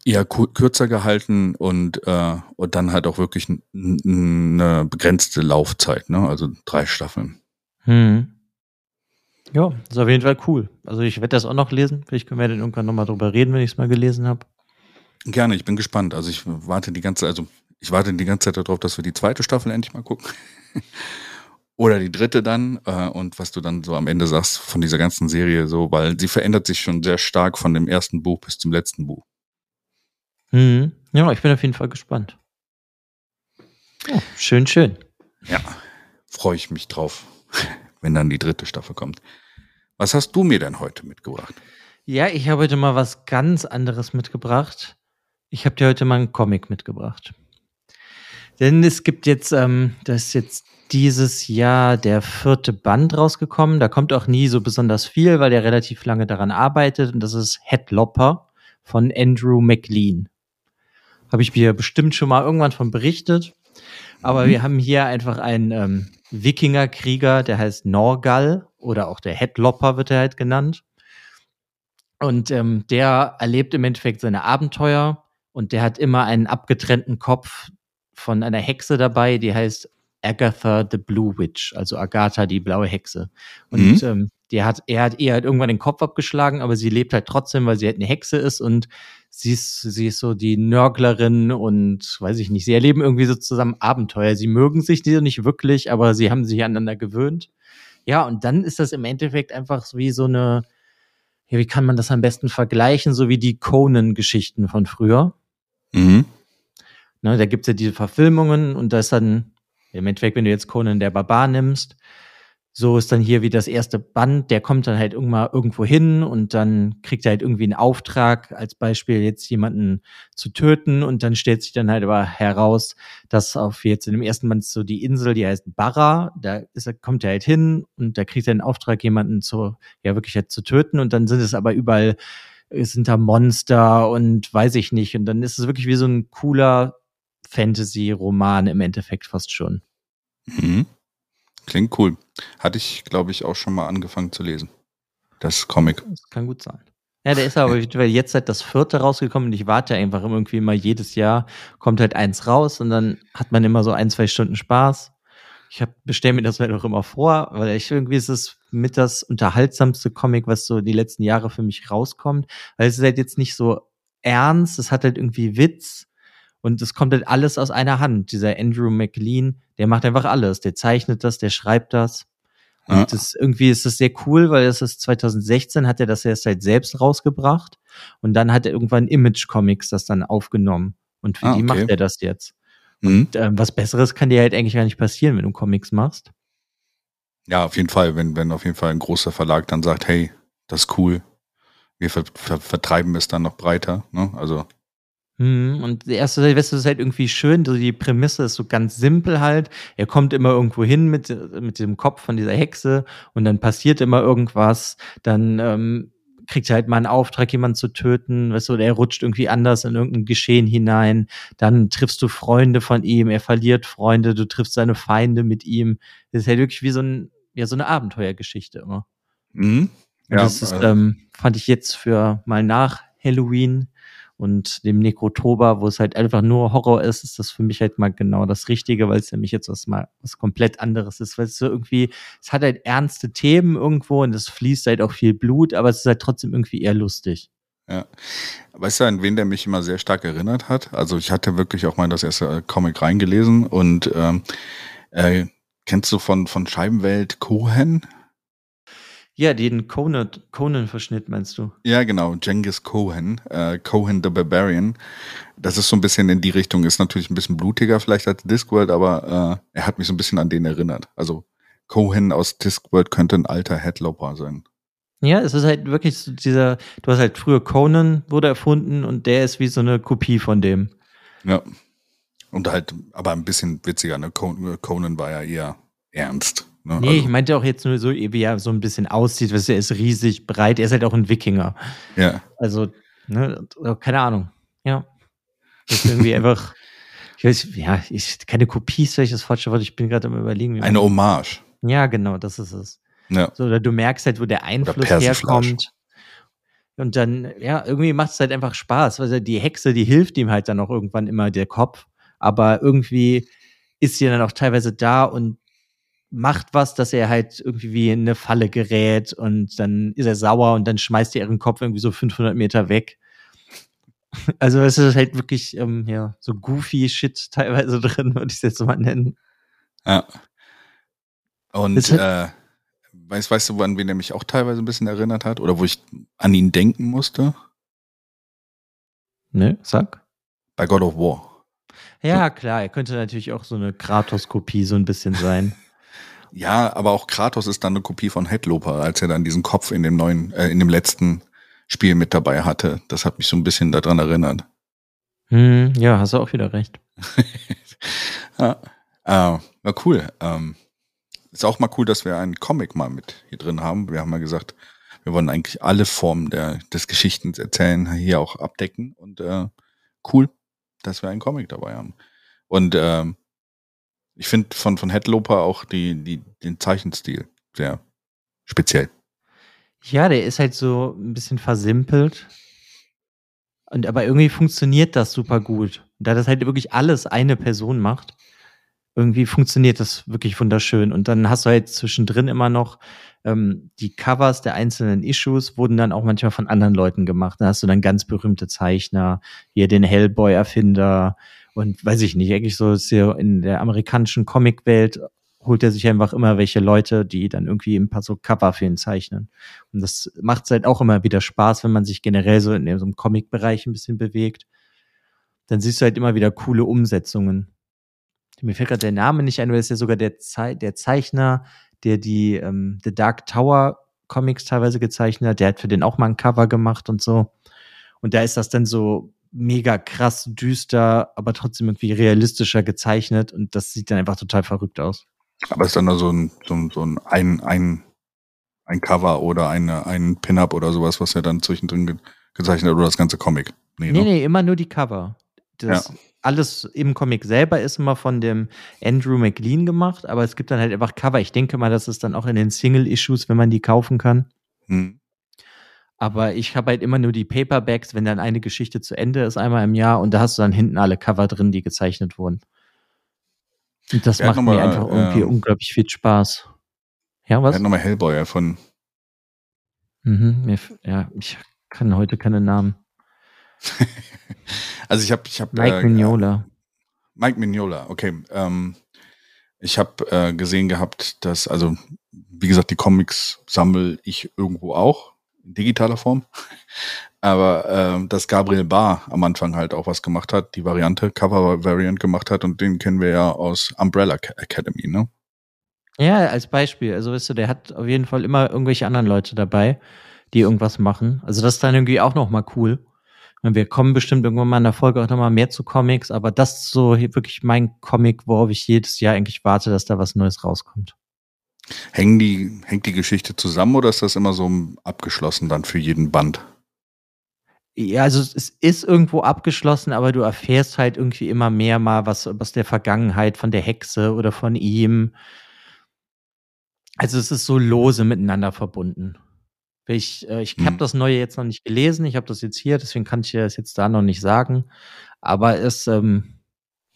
eher kürzer gehalten und, äh, und dann halt auch wirklich eine begrenzte Laufzeit, ne? Also drei Staffeln. Hm. Ja, ist auf jeden Fall cool. Also ich werde das auch noch lesen. Vielleicht können wir dann irgendwann nochmal drüber reden, wenn ich es mal gelesen habe. Gerne, ich bin gespannt. Also ich warte die ganze, also ich warte die ganze Zeit darauf, dass wir die zweite Staffel endlich mal gucken. Oder die dritte dann. Äh, und was du dann so am Ende sagst von dieser ganzen Serie, so, weil sie verändert sich schon sehr stark von dem ersten Buch bis zum letzten Buch. Mhm. Ja, ich bin auf jeden Fall gespannt. Oh, schön, schön. Ja, freue ich mich drauf, wenn dann die dritte Staffel kommt. Was hast du mir denn heute mitgebracht? Ja, ich habe heute mal was ganz anderes mitgebracht. Ich habe dir heute mal einen Comic mitgebracht. Denn es gibt jetzt, ähm, das ist jetzt dieses Jahr der vierte Band rausgekommen. Da kommt auch nie so besonders viel, weil der relativ lange daran arbeitet. Und das ist Headlopper von Andrew McLean. Habe ich mir bestimmt schon mal irgendwann von berichtet. Aber mhm. wir haben hier einfach einen ähm, Wikingerkrieger, der heißt Norgal oder auch der Headlopper wird er halt genannt. Und ähm, der erlebt im Endeffekt seine Abenteuer und der hat immer einen abgetrennten Kopf, von einer Hexe dabei, die heißt Agatha the Blue Witch, also Agatha die blaue Hexe. Und mhm. ähm, die hat, er hat ihr halt irgendwann den Kopf abgeschlagen, aber sie lebt halt trotzdem, weil sie halt eine Hexe ist und sie ist, sie ist so die Nörglerin und weiß ich nicht, sie erleben irgendwie so zusammen Abenteuer. Sie mögen sich nicht wirklich, aber sie haben sich aneinander gewöhnt. Ja, und dann ist das im Endeffekt einfach so wie so eine, ja, wie kann man das am besten vergleichen, so wie die Conan-Geschichten von früher. Mhm. Ne, da gibt's ja diese Verfilmungen und da ist dann, im Endeffekt, wenn du jetzt Conan der Barbar nimmst, so ist dann hier wie das erste Band, der kommt dann halt irgendwann irgendwo hin und dann kriegt er halt irgendwie einen Auftrag, als Beispiel jetzt jemanden zu töten und dann stellt sich dann halt aber heraus, dass auf jetzt in dem ersten Band so die Insel, die heißt Barra, da ist, kommt er halt hin und da kriegt er einen Auftrag, jemanden zu, ja wirklich halt zu töten und dann sind es aber überall, es sind da Monster und weiß ich nicht und dann ist es wirklich wie so ein cooler Fantasy-Roman im Endeffekt fast schon. Mhm. Klingt cool. Hatte ich, glaube ich, auch schon mal angefangen zu lesen. Das Comic. Das kann gut sein. Ja, der ist aber jetzt halt das vierte rausgekommen und ich warte einfach irgendwie immer jedes Jahr kommt halt eins raus und dann hat man immer so ein, zwei Stunden Spaß. Ich bestelle mir das halt auch immer vor, weil ich irgendwie ist es mit das unterhaltsamste Comic, was so die letzten Jahre für mich rauskommt, weil es ist halt jetzt nicht so ernst, es hat halt irgendwie Witz und es kommt halt alles aus einer Hand. Dieser Andrew McLean, der macht einfach alles. Der zeichnet das, der schreibt das. Und ja. das, irgendwie ist das sehr cool, weil es ist 2016 hat er das erst halt selbst rausgebracht und dann hat er irgendwann Image Comics das dann aufgenommen und für ah, die macht er das jetzt. Mhm. Und ähm, was Besseres kann dir halt eigentlich gar nicht passieren, wenn du Comics machst. Ja, auf jeden Fall, wenn wenn auf jeden Fall ein großer Verlag dann sagt, hey, das ist cool, wir ver ver vertreiben es dann noch breiter. Ne? Also Mhm, und der erste Silvester ist halt irgendwie schön, so die Prämisse ist so ganz simpel halt. Er kommt immer irgendwo hin mit, mit dem Kopf von dieser Hexe und dann passiert immer irgendwas. Dann ähm, kriegt er halt mal einen Auftrag, jemanden zu töten, weißt du, oder er rutscht irgendwie anders in irgendein Geschehen hinein. Dann triffst du Freunde von ihm, er verliert Freunde, du triffst seine Feinde mit ihm. Das ist halt wirklich wie so, ein, ja, so eine Abenteuergeschichte immer. Mhm. Ja, das ist, ähm, fand ich jetzt für mal nach Halloween und dem Nekrotober, wo es halt einfach nur Horror ist, ist das für mich halt mal genau das Richtige, weil es nämlich jetzt was mal was komplett anderes ist, weil es so irgendwie, es hat halt ernste Themen irgendwo und es fließt halt auch viel Blut, aber es ist halt trotzdem irgendwie eher lustig. Ja. Weißt du, an wen der mich immer sehr stark erinnert hat? Also ich hatte wirklich auch mal das erste Comic reingelesen und ähm, äh, kennst du von, von Scheibenwelt Cohen? Ja, den Conan-Verschnitt meinst du? Ja, genau. Genghis Cohen, äh, Cohen the Barbarian. Das ist so ein bisschen in die Richtung, ist natürlich ein bisschen blutiger vielleicht als Discworld, aber äh, er hat mich so ein bisschen an den erinnert. Also Cohen aus Discworld könnte ein alter Headloper sein. Ja, es ist halt wirklich so dieser, du hast halt früher Conan wurde erfunden und der ist wie so eine Kopie von dem. Ja. Und halt, aber ein bisschen witziger, ne? Conan war ja eher ernst. Ne? Nee, also, ich meinte auch jetzt nur so, wie er so ein bisschen aussieht, weil er ist riesig, breit, er ist halt auch ein Wikinger. Ja. Also, ne, keine Ahnung. Ja. Das ist irgendwie einfach, ich weiß, ja, ich, keine Kopie ist vielleicht das falsche Wort, ich bin gerade am überlegen. Eine Hommage. Ja, genau, das ist es. Ja. So, oder du merkst halt, wo der Einfluss herkommt. Und dann, ja, irgendwie macht es halt einfach Spaß. weil die Hexe, die hilft ihm halt dann auch irgendwann immer der Kopf. Aber irgendwie ist sie dann auch teilweise da und macht was, dass er halt irgendwie wie in eine Falle gerät und dann ist er sauer und dann schmeißt er ihren Kopf irgendwie so 500 Meter weg. Also es ist halt wirklich ähm, ja so goofy Shit teilweise drin, würde ich es jetzt mal nennen. Ja. Und halt äh, weißt, weißt du, an wen er mich auch teilweise ein bisschen erinnert hat oder wo ich an ihn denken musste? Ne, sag. Bei God of War. Ja, klar, er könnte natürlich auch so eine Kratos-Kopie so ein bisschen sein. Ja, aber auch Kratos ist dann eine Kopie von Headloper, als er dann diesen Kopf in dem neuen, äh, in dem letzten Spiel mit dabei hatte. Das hat mich so ein bisschen daran erinnert. Hm, ja, hast du auch wieder recht. ja, äh, war cool. Ähm, ist auch mal cool, dass wir einen Comic mal mit hier drin haben. Wir haben ja gesagt, wir wollen eigentlich alle Formen der, des Geschichtens erzählen hier auch abdecken und äh, cool, dass wir einen Comic dabei haben. Und ähm, ich finde von, von Headloper auch die, die, den Zeichenstil sehr speziell. Ja, der ist halt so ein bisschen versimpelt. Und aber irgendwie funktioniert das super gut. Da das halt wirklich alles eine Person macht, irgendwie funktioniert das wirklich wunderschön. Und dann hast du halt zwischendrin immer noch ähm, die Covers der einzelnen Issues wurden dann auch manchmal von anderen Leuten gemacht. Da hast du dann ganz berühmte Zeichner, hier den Hellboy-Erfinder, und weiß ich nicht, eigentlich so ist hier in der amerikanischen Comicwelt holt er sich einfach immer welche Leute, die dann irgendwie ein paar so Cover für ihn zeichnen. Und das macht halt auch immer wieder Spaß, wenn man sich generell so in so einem Comic-Bereich ein bisschen bewegt. Dann siehst du halt immer wieder coole Umsetzungen. Mir fällt gerade der Name nicht ein, weil es ja sogar der, Ze der Zeichner der die ähm, The Dark Tower Comics teilweise gezeichnet hat. Der hat für den auch mal ein Cover gemacht und so. Und da ist das dann so mega krass düster, aber trotzdem irgendwie realistischer gezeichnet und das sieht dann einfach total verrückt aus. Aber ist dann da so ein, so ein, so ein, ein, ein, ein Cover oder eine, ein Pin-Up oder sowas, was er dann zwischendrin ge gezeichnet hat oder das ganze Comic? Nee, nee, ne? nee immer nur die Cover. Das ja. Alles im Comic selber ist immer von dem Andrew McLean gemacht, aber es gibt dann halt einfach Cover. Ich denke mal, das ist dann auch in den Single-Issues, wenn man die kaufen kann. Hm. Aber ich habe halt immer nur die Paperbacks, wenn dann eine Geschichte zu Ende ist, einmal im Jahr, und da hast du dann hinten alle Cover drin, die gezeichnet wurden. Und das macht mir einfach äh, irgendwie unglaublich viel Spaß. Ja, was? Er hat nochmal Hellboy erfunden. Mhm, ja, ich kann heute keine Namen. also ich habe, ich habe Mike äh, Mignola. Mike Mignola, okay. Ähm, ich habe äh, gesehen gehabt, dass also wie gesagt die Comics sammle ich irgendwo auch in digitaler Form. Aber äh, dass Gabriel Barr am Anfang halt auch was gemacht hat, die Variante, Cover-Variant gemacht hat und den kennen wir ja aus Umbrella Academy, ne? Ja, als Beispiel. Also weißt du, der hat auf jeden Fall immer irgendwelche anderen Leute dabei, die irgendwas machen. Also das ist dann irgendwie auch nochmal cool. Wir kommen bestimmt irgendwann mal in der Folge auch nochmal mehr zu Comics, aber das ist so wirklich mein Comic, worauf ich jedes Jahr eigentlich warte, dass da was Neues rauskommt. Hängen die, hängt die Geschichte zusammen oder ist das immer so abgeschlossen dann für jeden Band? Ja, also es ist irgendwo abgeschlossen, aber du erfährst halt irgendwie immer mehr mal was aus der Vergangenheit von der Hexe oder von ihm. Also es ist so lose miteinander verbunden. Ich, äh, ich habe hm. das Neue jetzt noch nicht gelesen, ich habe das jetzt hier, deswegen kann ich das jetzt da noch nicht sagen. Aber es, ähm,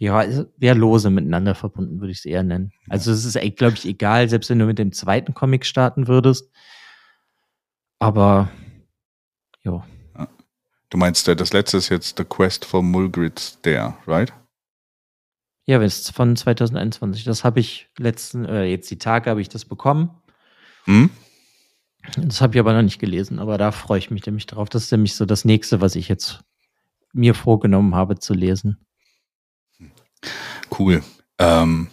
ja, wäre lose miteinander verbunden, würde ich es eher nennen. Also es ist, glaube ich, egal, selbst wenn du mit dem zweiten Comic starten würdest. Aber, ja. Du meinst, das letzte ist jetzt The Quest for Mulgrid's Dare, right? Ja, ist von 2021. Das habe ich letzten, äh, jetzt die Tage habe ich das bekommen. Hm? Das habe ich aber noch nicht gelesen, aber da freue ich mich nämlich drauf. Das ist nämlich so das nächste, was ich jetzt mir vorgenommen habe zu lesen. Cool. Ähm,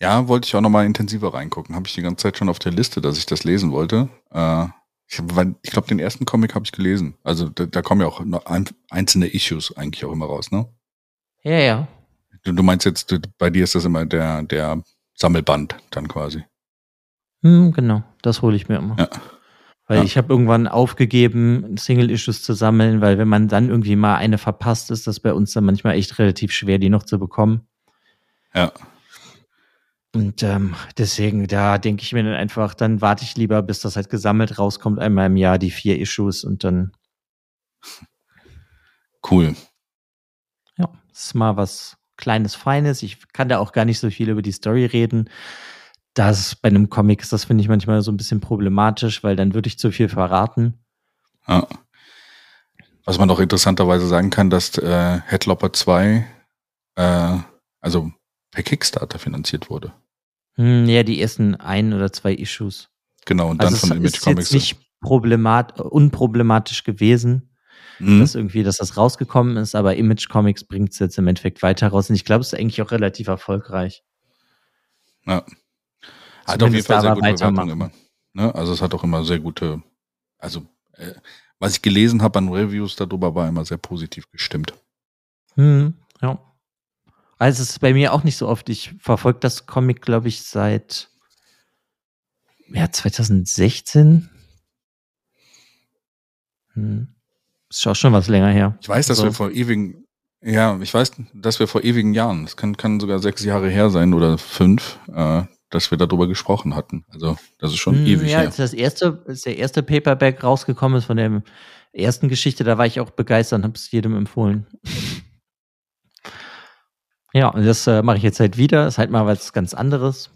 ja, wollte ich auch noch mal intensiver reingucken. Habe ich die ganze Zeit schon auf der Liste, dass ich das lesen wollte. Äh, ich, ich glaube, den ersten Comic habe ich gelesen. Also da, da, kommen ja auch einzelne Issues eigentlich auch immer raus, ne? Ja, ja. Du, du meinst jetzt, du, bei dir ist das immer der, der Sammelband dann quasi. Hm, genau, das hole ich mir immer. Ja. Weil ja. ich habe irgendwann aufgegeben, Single-Issues zu sammeln, weil wenn man dann irgendwie mal eine verpasst, ist das bei uns dann manchmal echt relativ schwer, die noch zu bekommen. Ja. Und ähm, deswegen, da denke ich mir dann einfach, dann warte ich lieber, bis das halt gesammelt rauskommt, einmal im Jahr die vier Issues und dann. Cool. Ja, das ist mal was Kleines, Feines. Ich kann da auch gar nicht so viel über die Story reden das bei einem Comic ist das, finde ich, manchmal so ein bisschen problematisch, weil dann würde ich zu viel verraten. Ja. Was man doch interessanterweise sagen kann, dass äh, Headlopper 2 äh, also per Kickstarter finanziert wurde. Hm, ja, die ersten ein oder zwei Issues. Genau, und dann also von Image ist Comics. Jetzt nicht problemat unproblematisch gewesen, mhm. dass irgendwie, dass das rausgekommen ist, aber Image Comics bringt es jetzt im Endeffekt weiter raus. Und ich glaube, es ist eigentlich auch relativ erfolgreich. Ja. Hat auf jeden Fall sehr gute Bewertungen immer. Ne? Also es hat auch immer sehr gute, also äh, was ich gelesen habe an Reviews darüber, war immer sehr positiv gestimmt. Hm, ja. Also es ist bei mir auch nicht so oft. Ich verfolge das Comic, glaube ich, seit ja, 2016. Hm. Ist auch schon was länger her. Ich weiß, dass also. wir vor ewigen, ja, ich weiß, dass wir vor ewigen Jahren, es kann, kann sogar sechs Jahre her sein oder fünf, äh, dass wir darüber gesprochen hatten. Also das ist schon hm, ewig ja, her. Als das erste, als der erste Paperback rausgekommen ist von der ersten Geschichte, da war ich auch begeistert und habe es jedem empfohlen. ja, und das äh, mache ich jetzt halt wieder. Ist halt mal was ganz anderes.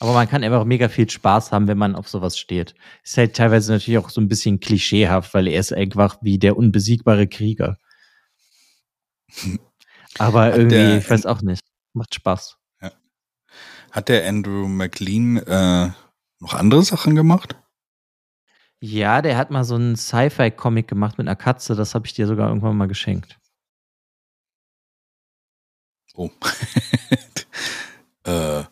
Aber man kann einfach mega viel Spaß haben, wenn man auf sowas steht. Ist halt teilweise natürlich auch so ein bisschen klischeehaft, weil er ist einfach wie der unbesiegbare Krieger. Aber irgendwie, der, ich weiß auch nicht. Macht Spaß. Hat der Andrew McLean äh, noch andere Sachen gemacht? Ja, der hat mal so einen Sci-Fi-Comic gemacht mit einer Katze. Das habe ich dir sogar irgendwann mal geschenkt. Oh. äh,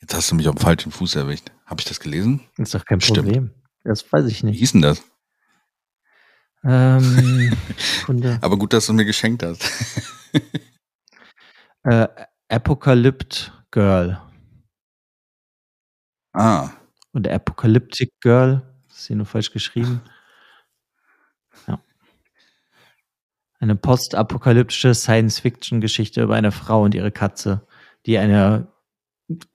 jetzt hast du mich auf dem falschen Fuß erwischt. Habe ich das gelesen? Das ist doch kein Stimmt. Problem. Das weiß ich Wie nicht. hieß denn das? Ähm. Aber gut, dass du mir geschenkt hast. Äh, Apocalypt Girl. ah, Und Apocalyptic Girl. Das ist hier nur falsch geschrieben. Ja. Eine postapokalyptische Science-Fiction-Geschichte über eine Frau und ihre Katze, die eine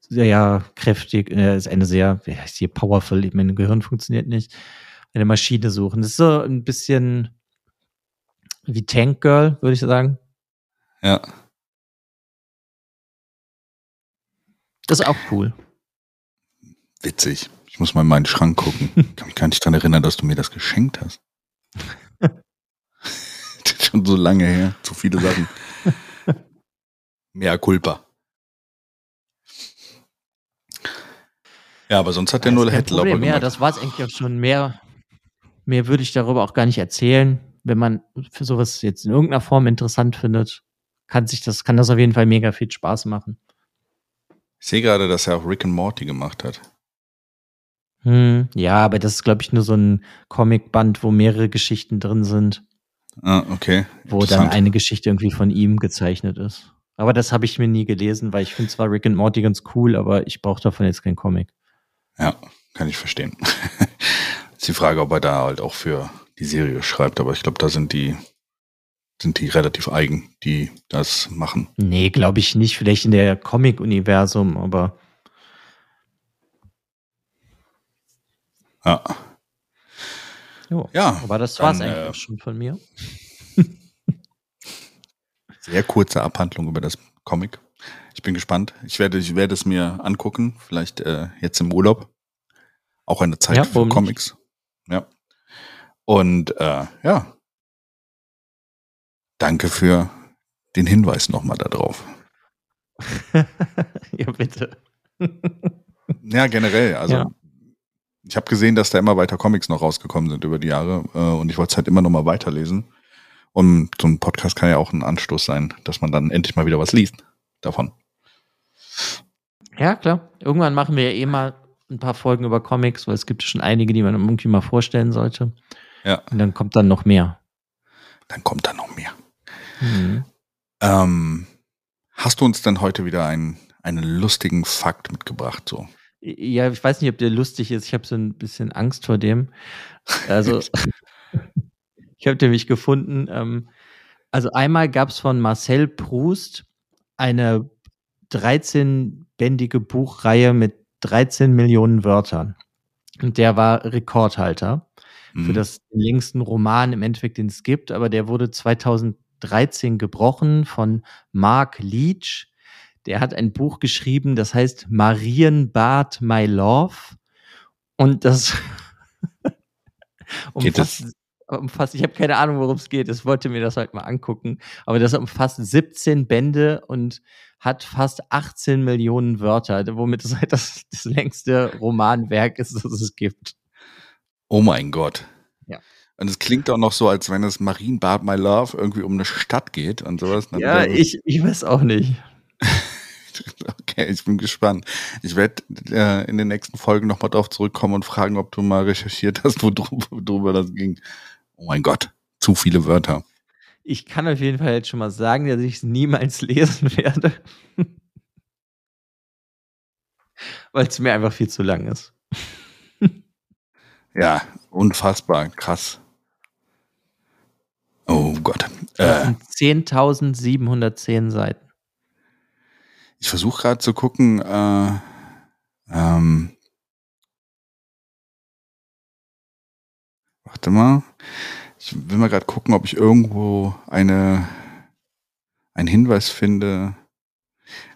sehr kräftig, äh, ist eine sehr, wie heißt hier, powerful, mein Gehirn funktioniert nicht, eine Maschine suchen. Das ist so ein bisschen wie Tank Girl, würde ich sagen. ja. Das ist auch cool. Witzig. Ich muss mal in meinen Schrank gucken. Ich kann mich gar nicht daran erinnern, dass du mir das geschenkt hast. das ist schon so lange her. Zu viele Sachen. Mehr Culpa. Ja, aber sonst hat der nur. Ja, gemacht. das war es eigentlich auch schon. Mehr, mehr würde ich darüber auch gar nicht erzählen. Wenn man für sowas jetzt in irgendeiner Form interessant findet, kann sich das, kann das auf jeden Fall mega viel Spaß machen. Ich sehe gerade, dass er auch Rick and Morty gemacht hat. Hm, ja, aber das ist, glaube ich, nur so ein Comicband, wo mehrere Geschichten drin sind, Ah, okay. wo dann eine Geschichte irgendwie von ihm gezeichnet ist. Aber das habe ich mir nie gelesen, weil ich finde zwar Rick and Morty ganz cool, aber ich brauche davon jetzt kein Comic. Ja, kann ich verstehen. ist die Frage, ob er da halt auch für die Serie schreibt, aber ich glaube, da sind die, sind die relativ eigen, die das machen. Nee, glaube ich nicht. Vielleicht in der Comic-Universum, aber Ja. jo. Ja, Aber das dann, war's eigentlich äh, schon von mir. sehr kurze Abhandlung über das Comic. Ich bin gespannt. Ich werde, ich werde es mir angucken, vielleicht äh, jetzt im Urlaub. Auch eine Zeit Ja, für warum nicht? Comics. Ja. Und äh, ja. Danke für den Hinweis nochmal darauf. ja, bitte. Ja, generell. Also Ja. ich habe gesehen, dass da immer weiter Comics noch rausgekommen sind über die Jahre äh, und ich wollte es halt immer noch mal weiterlesen. Und so ein Podcast kann ja auch ein Anstoß sein, dass man dann endlich mal wieder was liest davon. Ja, klar. Irgendwann machen wir ja eh mal ein paar Folgen über Comics, weil es gibt schon einige, die man irgendwie mal vorstellen sollte. Ja. Und dann kommt dann noch mehr. Dann kommt da noch mehr. Mhm. Ähm, hast du uns denn heute wieder einen, einen lustigen Fakt mitgebracht? So? Ja, ich weiß nicht, ob der lustig ist. Ich habe so ein bisschen Angst vor dem. Also, ich habe nämlich gefunden, ähm, also einmal gab es von Marcel Proust eine 13-bändige Buchreihe mit 13 Millionen Wörtern. Und der war Rekordhalter für Mhm. das den längsten Roman im Endeffekt, den es gibt, aber der wurde 2013 gebrochen von Mark Leach. Der hat ein Buch geschrieben, das heißt Marienbad My Love. Und das umfasst, umfasst, ich habe keine Ahnung, worum es geht. Ich wollte mir das halt mal angucken. Aber das umfasst 17 Bände und hat fast 18 Millionen Wörter, womit es halt das, das längste Romanwerk ist, das es gibt. Oh mein Gott. Ja. Und es klingt auch noch so, als wenn es Marienbad My Love irgendwie um eine Stadt geht und sowas. Dann- Ja, ich, ich weiß auch nicht. Okay, ich bin gespannt. Ich werde äh, in den nächsten Folgen nochmal drauf zurückkommen und fragen, ob du mal recherchiert hast, worüber das ging. Oh mein Gott, zu viele Wörter. Ich kann auf jeden Fall jetzt schon mal sagen, dass ich es niemals lesen werde. Weil es mir einfach viel zu lang ist. Ja, unfassbar, krass. Oh Gott. Äh, sind 10.710 Seiten. ich versuche gerade zu gucken, äh, ähm, warte mal. Ich will mal gerade gucken, ob ich irgendwo eine, einen Hinweis finde.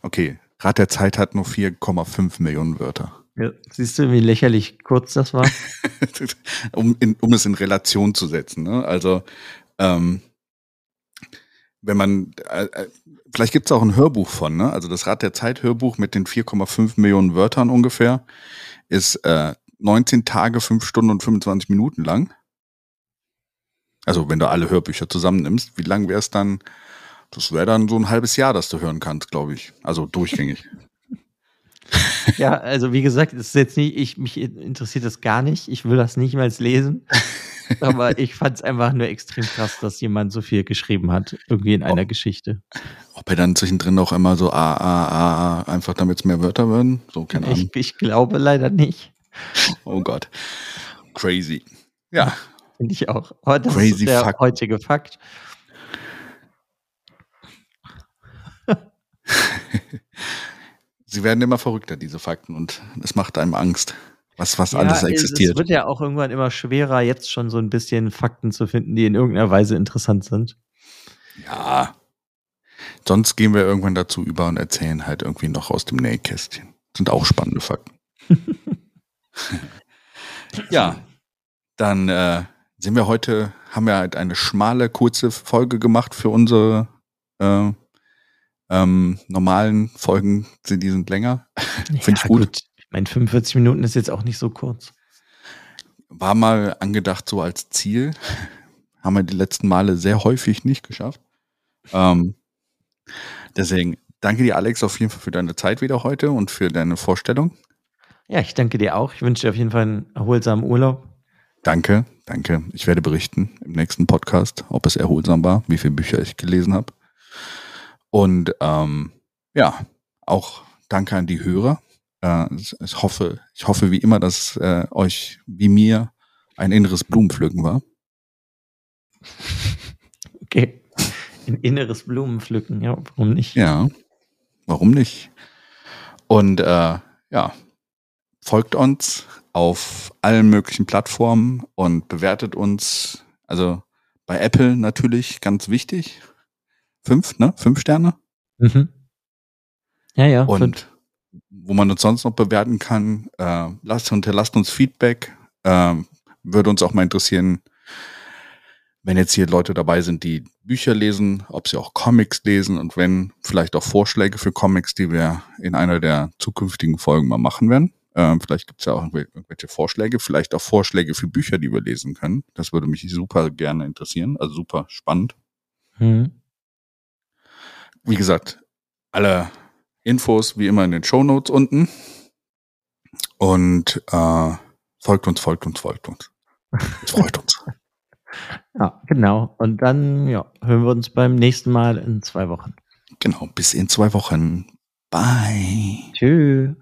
Okay, Rat der Zeit hat nur 4,5 Millionen Wörter. Ja, siehst du, wie lächerlich kurz das war? um, in, um es in Relation zu setzen. Ne? Also, ähm, wenn man, äh, äh, vielleicht gibt es auch ein Hörbuch von, ne? also das Rad der Zeit Hörbuch mit den 4,5 Millionen Wörtern ungefähr, ist äh, 19 Tage, 5 Stunden und 25 Minuten lang. Also wenn du alle Hörbücher zusammennimmst, wie lang wäre es dann? Das wäre dann so ein halbes Jahr, das du hören kannst, glaube ich. Also durchgängig. Ja, also wie gesagt, das ist jetzt nicht, ich, mich interessiert das gar nicht. Ich will das nicht mal lesen. Aber ich fand es einfach nur extrem krass, dass jemand so viel geschrieben hat, irgendwie in einer oh. Geschichte. Ob er dann zwischendrin auch immer so A, A, A, A, einfach damit es mehr Wörter werden? So, keine Ahnung. Ich, ich glaube leider nicht. Oh Gott. Crazy. Ja. Finde ich auch. Aber das Crazy ist der Fakt. heutige Fakt. Sie werden immer verrückter, diese Fakten, und es macht einem Angst, was, was Ja, alles es- Es existiert. wird ja auch irgendwann immer schwerer, jetzt schon so ein bisschen Fakten zu finden, die in irgendeiner Weise interessant sind. Ja. Sonst gehen wir irgendwann dazu über und erzählen halt irgendwie noch aus dem Nähkästchen. Sind auch spannende Fakten. ja. Dann äh, sind wir heute, haben wir halt eine schmale, kurze Folge gemacht für unsere äh, ähm, normalen Folgen. Die sind länger. Finde ich gut. Ich meine, 45 Minuten ist jetzt auch nicht so kurz. War mal angedacht so als Ziel. Haben wir die letzten Male sehr häufig nicht geschafft. Ähm, deswegen danke dir, Alex, auf jeden Fall für deine Zeit wieder heute und für deine Vorstellung. Ja, ich danke dir auch. Ich wünsche dir auf jeden Fall einen erholsamen Urlaub. Danke, danke. Ich werde berichten im nächsten Podcast, ob es erholsam war, wie viele Bücher ich gelesen habe. Und ähm, ja, auch danke an die Hörer. Äh, ich, hoffe, ich hoffe wie immer, dass äh, euch wie mir ein inneres Blumenpflücken war. Okay. Ein inneres Blumenpflücken, ja, warum nicht? Ja, warum nicht? Und äh, ja, folgt uns auf allen möglichen Plattformen und bewertet uns. Also bei Apple natürlich ganz wichtig. Fünf, ne? Fünf Sterne. Mhm. Ja, ja. Und fünf. Wo man uns sonst noch bewerten kann, äh, lasst, hinterlasst uns Feedback. Äh, würde uns auch mal interessieren, wenn jetzt hier Leute dabei sind, die Bücher lesen, ob sie auch Comics lesen und wenn, vielleicht auch Vorschläge für Comics, die wir in einer der zukünftigen Folgen mal machen werden. Ähm, vielleicht gibt es ja auch irgendwel- irgendwelche Vorschläge, vielleicht auch Vorschläge für Bücher, die wir lesen können. Das würde mich super gerne interessieren, also super spannend. Mhm. Wie gesagt, alle Infos wie immer in den Show Notes unten. Und äh, folgt uns, folgt uns, folgt uns. Es freut uns. Ja, genau. Und dann ja, hören wir uns beim nächsten Mal in zwei Wochen. Genau, bis in zwei Wochen. Bye. Tschüss.